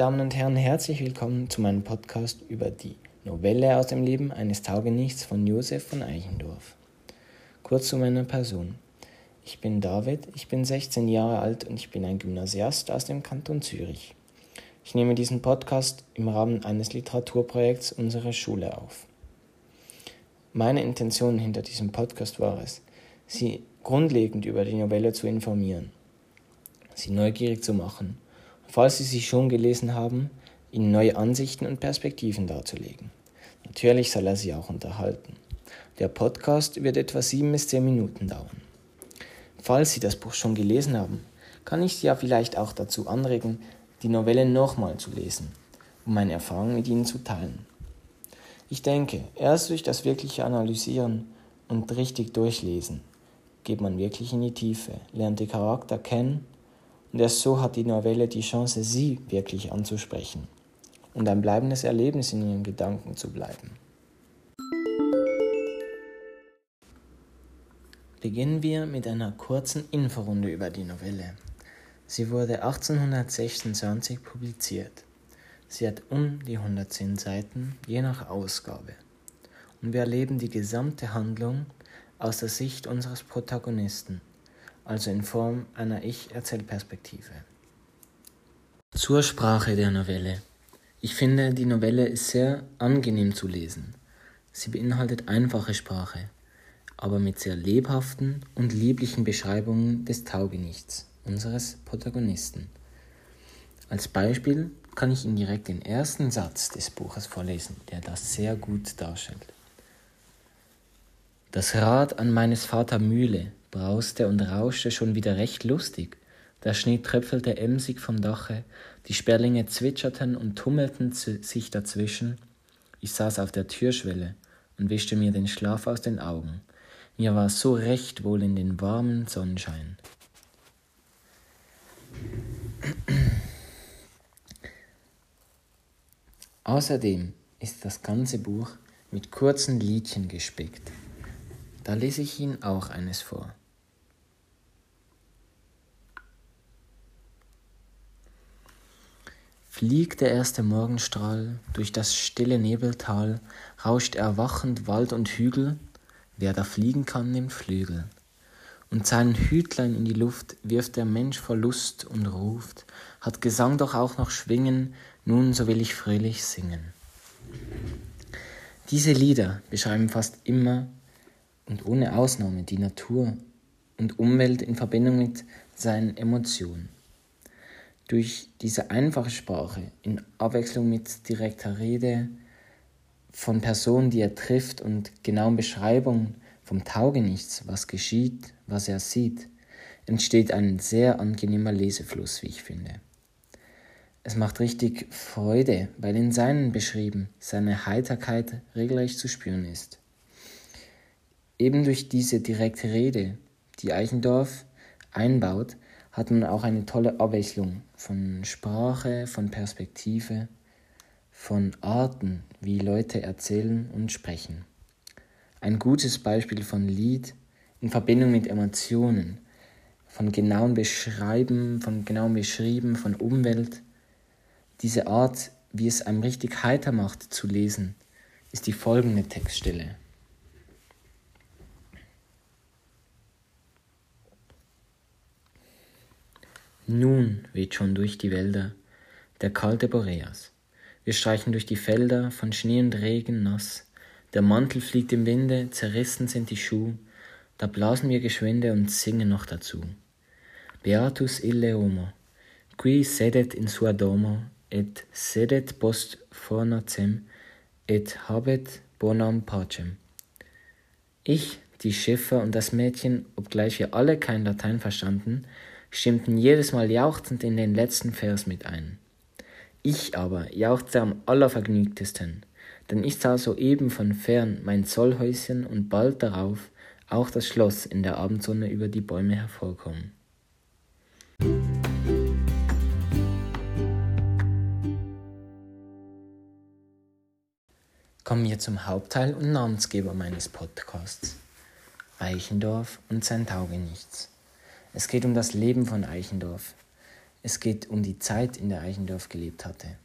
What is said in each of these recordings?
Damen und Herren, herzlich willkommen zu meinem Podcast über die Novelle aus dem Leben eines Taugenichts von Josef von Eichendorff. Kurz zu meiner Person. Ich bin David, ich bin 16 Jahre alt und ich bin ein Gymnasiast aus dem Kanton Zürich. Ich nehme diesen Podcast im Rahmen eines Literaturprojekts unserer Schule auf. Meine Intention hinter diesem Podcast war es, Sie grundlegend über die Novelle zu informieren, Sie neugierig zu machen, falls Sie sie schon gelesen haben, Ihnen neue Ansichten und Perspektiven darzulegen. Natürlich soll er Sie auch unterhalten. Der Podcast wird etwa sieben bis zehn Minuten dauern. Falls Sie das Buch schon gelesen haben, kann ich Sie ja vielleicht auch dazu anregen, die Novelle nochmal zu lesen, um meine Erfahrungen mit Ihnen zu teilen. Ich denke, erst durch das wirkliche Analysieren und richtig durchlesen geht man wirklich in die Tiefe, lernt die Charakter kennen und erst so hat die Novelle die Chance, Sie wirklich anzusprechen und ein bleibendes Erlebnis in Ihren Gedanken zu bleiben. Beginnen wir mit einer kurzen Inforunde über die Novelle. Sie wurde 1826 publiziert. Sie hat um die 110 Seiten, je nach Ausgabe. Und wir erleben die gesamte Handlung aus der Sicht unseres Protagonisten, also in Form einer Ich-Erzählperspektive. Zur Sprache der Novelle. Ich finde, die Novelle ist sehr angenehm zu lesen. Sie beinhaltet einfache Sprache, aber mit sehr lebhaften und lieblichen Beschreibungen des Taugenichts unseres Protagonisten. Als Beispiel kann ich Ihnen direkt den ersten Satz des Buches vorlesen, der das sehr gut darstellt. Das Rad an meines Vater Mühle brauste und rauschte schon wieder recht lustig. Der Schnee tröpfelte emsig vom Dache, die Sperlinge zwitscherten und tummelten sich dazwischen. Ich saß auf der Türschwelle und wischte mir den Schlaf aus den Augen. Mir war so recht wohl in den warmen Sonnenschein. Außerdem ist das ganze Buch mit kurzen Liedchen gespickt. Da lese ich Ihnen auch eines vor. Fliegt der erste Morgenstrahl durch das stille Nebeltal, rauscht erwachend Wald und Hügel, wer da fliegen kann, nimmt Flügel und sein Hütlein in die Luft wirft der Mensch vor Lust und ruft, hat Gesang doch auch noch Schwingen, nun so will ich fröhlich singen. Diese Lieder beschreiben fast immer und ohne Ausnahme die Natur und Umwelt in Verbindung mit seinen Emotionen. Durch diese einfache Sprache in Abwechslung mit direkter Rede von Personen, die er trifft und genauen Beschreibungen vom Taugenichts, was geschieht, was er sieht, entsteht ein sehr angenehmer Lesefluss, wie ich finde. Es macht richtig Freude, weil in seinen beschrieben seine Heiterkeit regelrecht zu spüren ist. Eben durch diese direkte Rede, die Eichendorff einbaut, hat man auch eine tolle Abwechslung von Sprache, von Perspektive, von Arten, wie Leute erzählen und sprechen. Ein gutes Beispiel von Lied in Verbindung mit Emotionen, von genauen Beschreiben, von genauem Beschrieben, von Umwelt. Diese Art, wie es einem richtig heiter macht zu lesen, ist die folgende Textstelle. Nun weht schon durch die Wälder der kalte Boreas. Wir streichen durch die Felder von Schnee und Regen nass, der Mantel fliegt im Winde, zerrissen sind die Schuh, da blasen wir geschwinde und singen noch dazu. Beatus ille homo, qui sedet in sua domo, et sedet post fornacem, et habet bonam pacem. Ich, die Schiffer und das Mädchen, obgleich wir alle kein Latein verstanden, stimmten jedes Mal jauchzend in den letzten Vers mit ein. Ich aber jauchzte am allervergnügtesten, denn ich sah soeben von fern mein Zollhäuschen und bald darauf auch das Schloss in der Abendsonne über die Bäume hervorkommen. Kommen wir zum Hauptteil und Namensgeber meines Podcasts. Eichendorff und sein Taugenichts. Es geht um das Leben von Eichendorff. Es geht um die Zeit, in der Eichendorff gelebt hatte.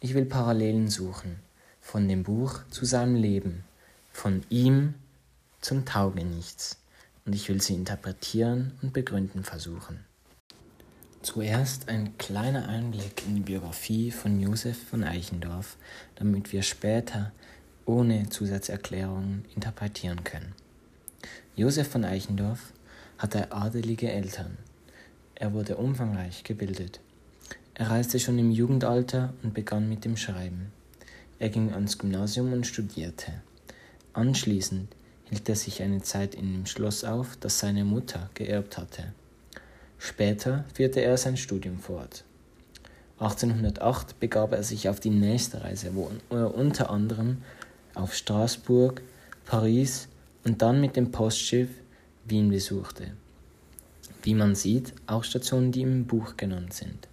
Ich will Parallelen suchen, von dem Buch zu seinem Leben, von ihm zum Taugenichts, und ich will sie interpretieren und begründen versuchen. Zuerst ein kleiner Einblick in die Biografie von Josef von Eichendorff, damit wir später ohne Zusatzerklärungen interpretieren können. Josef von Eichendorff hatte adelige Eltern. Er wurde umfangreich gebildet. Er reiste schon im Jugendalter und begann mit dem Schreiben. Er ging ans Gymnasium und studierte. Anschließend hielt er sich eine Zeit in dem Schloss auf, das seine Mutter geerbt hatte. Später führte er sein Studium fort. 1808 begab er sich auf die nächste Reise, wo er unter anderem auf Straßburg, Paris und dann mit dem Postschiff Wien besuchte. Wie man sieht, auch Stationen, die im Buch genannt sind.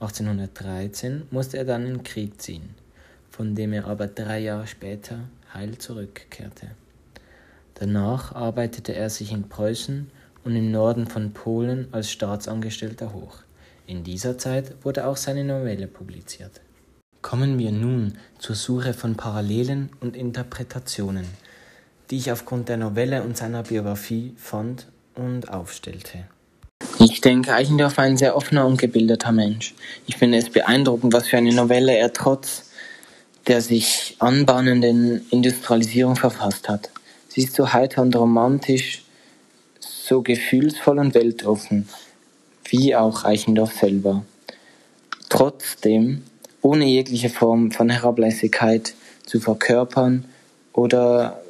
1813 musste er dann in den Krieg ziehen, von dem er aber drei Jahre später heil zurückkehrte. Danach arbeitete er sich in Preußen und im Norden von Polen als Staatsangestellter hoch. In dieser Zeit wurde auch seine Novelle publiziert. Kommen wir nun zur Suche von Parallelen und Interpretationen, die ich aufgrund der Novelle und seiner Biografie fand und aufstellte. Ich denke, Eichendorff war ein sehr offener und gebildeter Mensch. Ich finde es beeindruckend, was für eine Novelle er trotz der sich anbahnenden Industrialisierung verfasst hat. Sie ist so heiter und romantisch, so gefühlsvoll und weltoffen, wie auch Eichendorff selber. Trotzdem ohne jegliche Form von Herablässigkeit zu verkörpern oder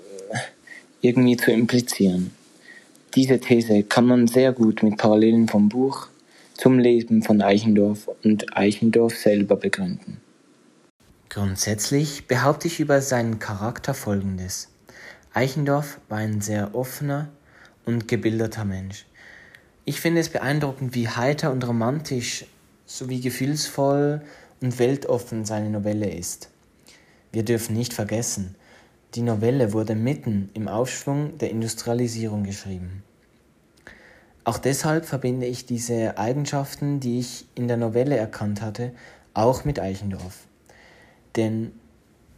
irgendwie zu implizieren. Diese These kann man sehr gut mit Parallelen vom Buch zum Leben von Eichendorff und Eichendorff selber begründen. Grundsätzlich behaupte ich über seinen Charakter Folgendes. Eichendorff war ein sehr offener, und gebildeter Mensch. Ich finde es beeindruckend, wie heiter und romantisch sowie gefühlsvoll und weltoffen seine Novelle ist. Wir dürfen nicht vergessen, die Novelle wurde mitten im Aufschwung der Industrialisierung geschrieben. Auch deshalb verbinde ich diese Eigenschaften, die ich in der Novelle erkannt hatte, auch mit Eichendorff. Denn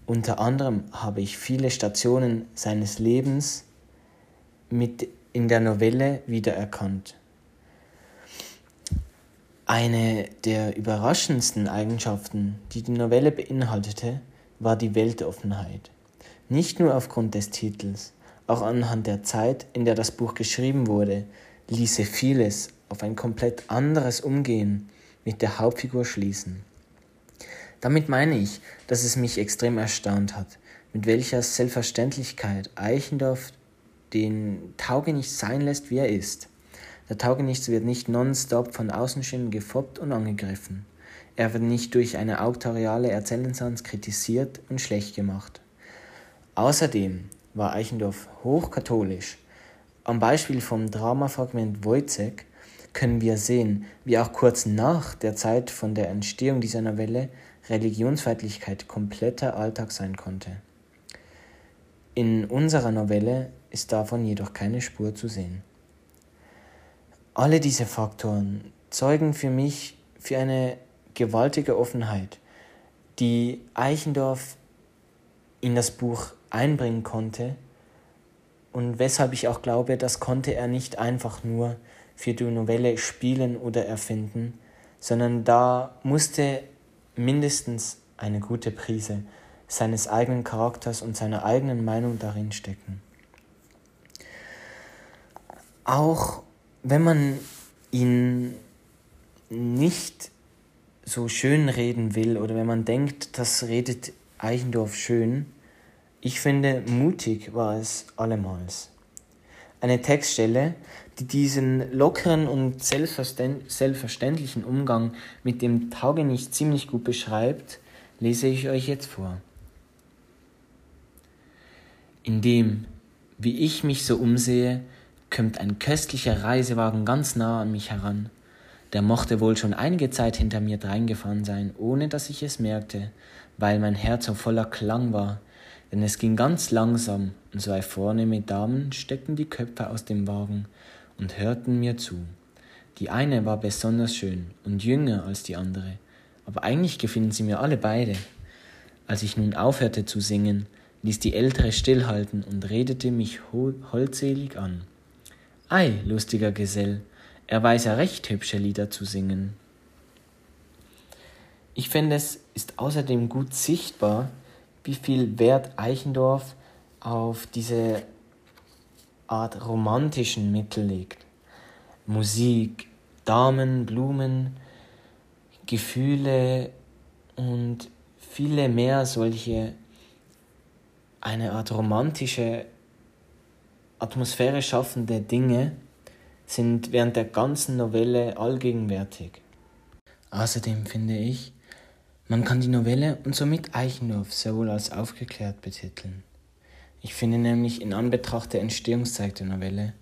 unter anderem habe ich viele Stationen seines Lebens mit in der Novelle wiedererkannt. Eine der überraschendsten Eigenschaften, die die Novelle beinhaltete, war die Weltoffenheit. Nicht nur aufgrund des Titels, auch anhand der Zeit, in der das Buch geschrieben wurde, ließe vieles auf ein komplett anderes Umgehen mit der Hauptfigur schließen. Damit meine ich, dass es mich extrem erstaunt hat, mit welcher Selbstverständlichkeit Eichendorff den Taugenichts sein lässt, wie er ist. Der Taugenichts wird nicht nonstop von Außenstimmen gefoppt und angegriffen. Er wird nicht durch eine autoriale Erzählensans kritisiert und schlecht gemacht. Außerdem war Eichendorff hochkatholisch. Am Beispiel vom Dramafragment Wojciech können wir sehen, wie auch kurz nach der Zeit von der Entstehung dieser Novelle Religionsfeindlichkeit kompletter Alltag sein konnte. In unserer Novelle ist davon jedoch keine Spur zu sehen. Alle diese Faktoren zeugen für mich für eine gewaltige Offenheit, die Eichendorff in das Buch einbringen konnte und weshalb ich auch glaube, das konnte er nicht einfach nur für die Novelle spielen oder erfinden, sondern da musste mindestens eine gute Prise seines eigenen Charakters und seiner eigenen Meinung darin stecken. Auch wenn man ihn nicht so schön reden will oder wenn man denkt, das redet Eichendorff schön, ich finde, mutig war es allemals. Eine Textstelle, die diesen lockeren und selbstverständlichen Umgang mit dem Taugenicht ziemlich gut beschreibt, lese ich euch jetzt vor. Indem, wie ich mich so umsehe, kommt ein köstlicher Reisewagen ganz nah an mich heran. Der mochte wohl schon einige Zeit hinter mir dreingefahren sein, ohne dass ich es merkte, weil mein Herz so voller Klang war, denn es ging ganz langsam, und zwei vornehme Damen steckten die Köpfe aus dem Wagen und hörten mir zu. Die eine war besonders schön und jünger als die andere, aber eigentlich gefielen sie mir alle beide. Als ich nun aufhörte zu singen, ließ die ältere stillhalten und redete mich holdselig an. Ei, lustiger Gesell, er weiß ja recht hübsche Lieder zu singen. Ich finde, es ist außerdem gut sichtbar, wie viel Wert Eichendorff auf diese Art romantischen Mittel legt. Musik, Damen, Blumen, Gefühle und viele mehr solche eine Art romantische Atmosphäre schaffende Dinge sind während der ganzen Novelle allgegenwärtig. Außerdem finde ich, man kann die Novelle und somit Eichendorff sehr wohl als aufgeklärt betiteln. Ich finde nämlich in Anbetracht der Entstehungszeit der Novelle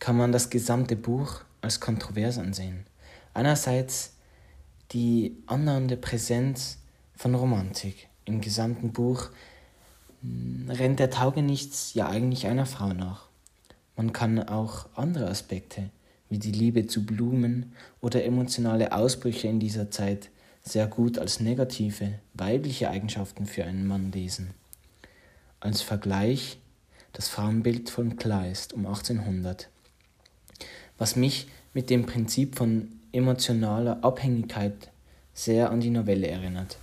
kann man das gesamte Buch als kontrovers ansehen. Einerseits die andauernde Präsenz von Romantik. Im gesamten Buch hm, rennt der Taugenichts ja eigentlich einer Frau nach. Man kann auch andere Aspekte, wie die Liebe zu Blumen oder emotionale Ausbrüche in dieser Zeit, sehr gut als negative, weibliche Eigenschaften für einen Mann lesen. Als Vergleich das Frauenbild von Kleist um 1800, was mich mit dem Prinzip von emotionaler Abhängigkeit sehr an die Novelle erinnert.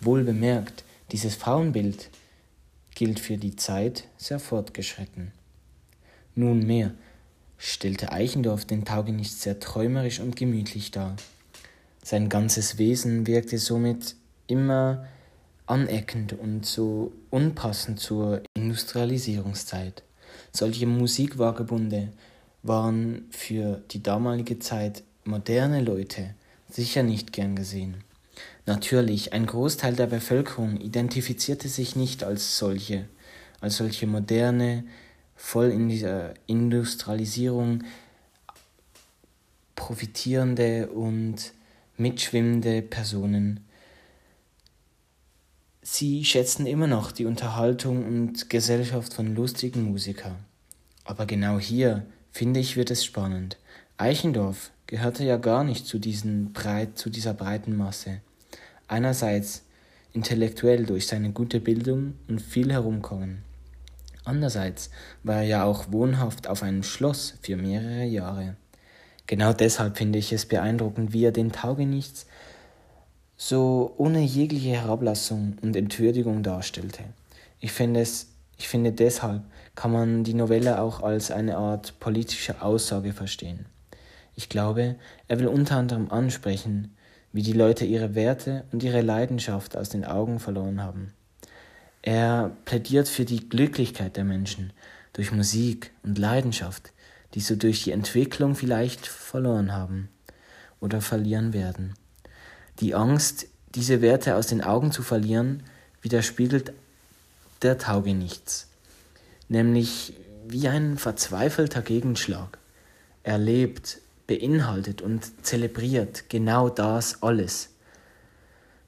Wohl bemerkt, dieses Frauenbild gilt für die Zeit sehr fortgeschritten. Nunmehr stellte Eichendorff den Taugenichts sehr träumerisch und gemütlich dar. Sein ganzes Wesen wirkte somit immer aneckend und so unpassend zur Industrialisierungszeit. Solche Musikvagabunde waren für die damalige Zeit moderne Leute sicher nicht gern gesehen. Natürlich, ein Großteil der Bevölkerung identifizierte sich nicht als solche, als solche moderne, voll in dieser Industrialisierung profitierende und mitschwimmende Personen. Sie schätzen immer noch die Unterhaltung und Gesellschaft von lustigen Musikern. Aber genau hier, finde ich, wird es spannend. Eichendorff gehörte ja gar nicht zu, diesen breit, zu dieser breiten Masse. Einerseits intellektuell durch seine gute Bildung und viel Herumkommen. Andererseits war er ja auch wohnhaft auf einem Schloss für mehrere Jahre. Genau deshalb finde ich es beeindruckend, wie er den Taugenichts so ohne jegliche Herablassung und Entwürdigung darstellte. Ich finde es, ich finde deshalb kann man die Novelle auch als eine Art politische Aussage verstehen. Ich glaube, er will unter anderem ansprechen, wie die Leute ihre Werte und ihre Leidenschaft aus den Augen verloren haben. Er plädiert für die Glücklichkeit der Menschen durch Musik und Leidenschaft, die so durch die Entwicklung vielleicht verloren haben oder verlieren werden. Die Angst, diese Werte aus den Augen zu verlieren, widerspiegelt der Taugenichts, nämlich wie ein verzweifelter Gegenschlag. Er lebt, beinhaltet und zelebriert genau das alles,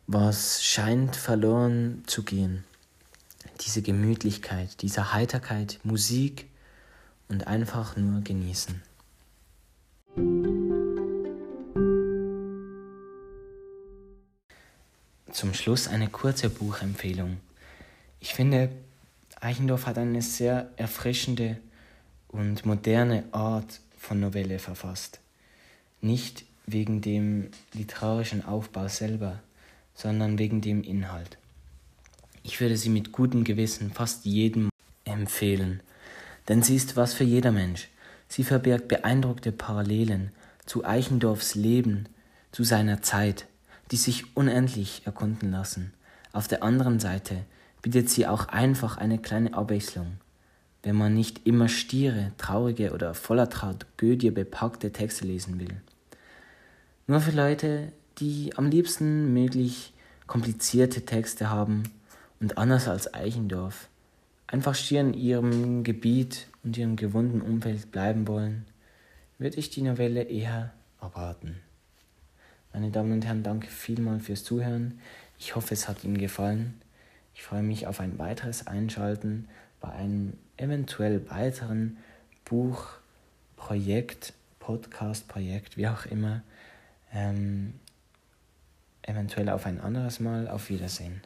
was scheint verloren zu gehen. Diese Gemütlichkeit, diese Heiterkeit, Musik, und einfach nur genießen. Zum Schluss eine kurze Buchempfehlung. Ich finde, Eichendorff hat eine sehr erfrischende und moderne Art von Novelle verfasst. Nicht wegen dem literarischen Aufbau selber, sondern wegen dem Inhalt. Ich würde sie mit gutem Gewissen fast jedem empfehlen, denn sie ist was für jeder Mensch. Sie verbirgt beeindruckte Parallelen zu Eichendorffs Leben, zu seiner Zeit, die sich unendlich erkunden lassen. Auf der anderen Seite bietet sie auch einfach eine kleine Abwechslung. Wenn man nicht immer stiere, traurige oder voller Tragödie bepackte Texte lesen will. Nur für Leute, die am liebsten möglich komplizierte Texte haben und anders als Eichendorff einfach schier in ihrem Gebiet und ihrem gewohnten Umfeld bleiben wollen, würde ich die Novelle eher abraten. Meine Damen und Herren, danke vielmal fürs Zuhören. Ich hoffe, es hat Ihnen gefallen. Ich freue mich auf ein weiteres Einschalten bei einem eventuell weiteren Buchprojekt, Podcast-Projekt, wie auch immer. Ähm, eventuell auf ein anderes Mal. Auf Wiedersehen.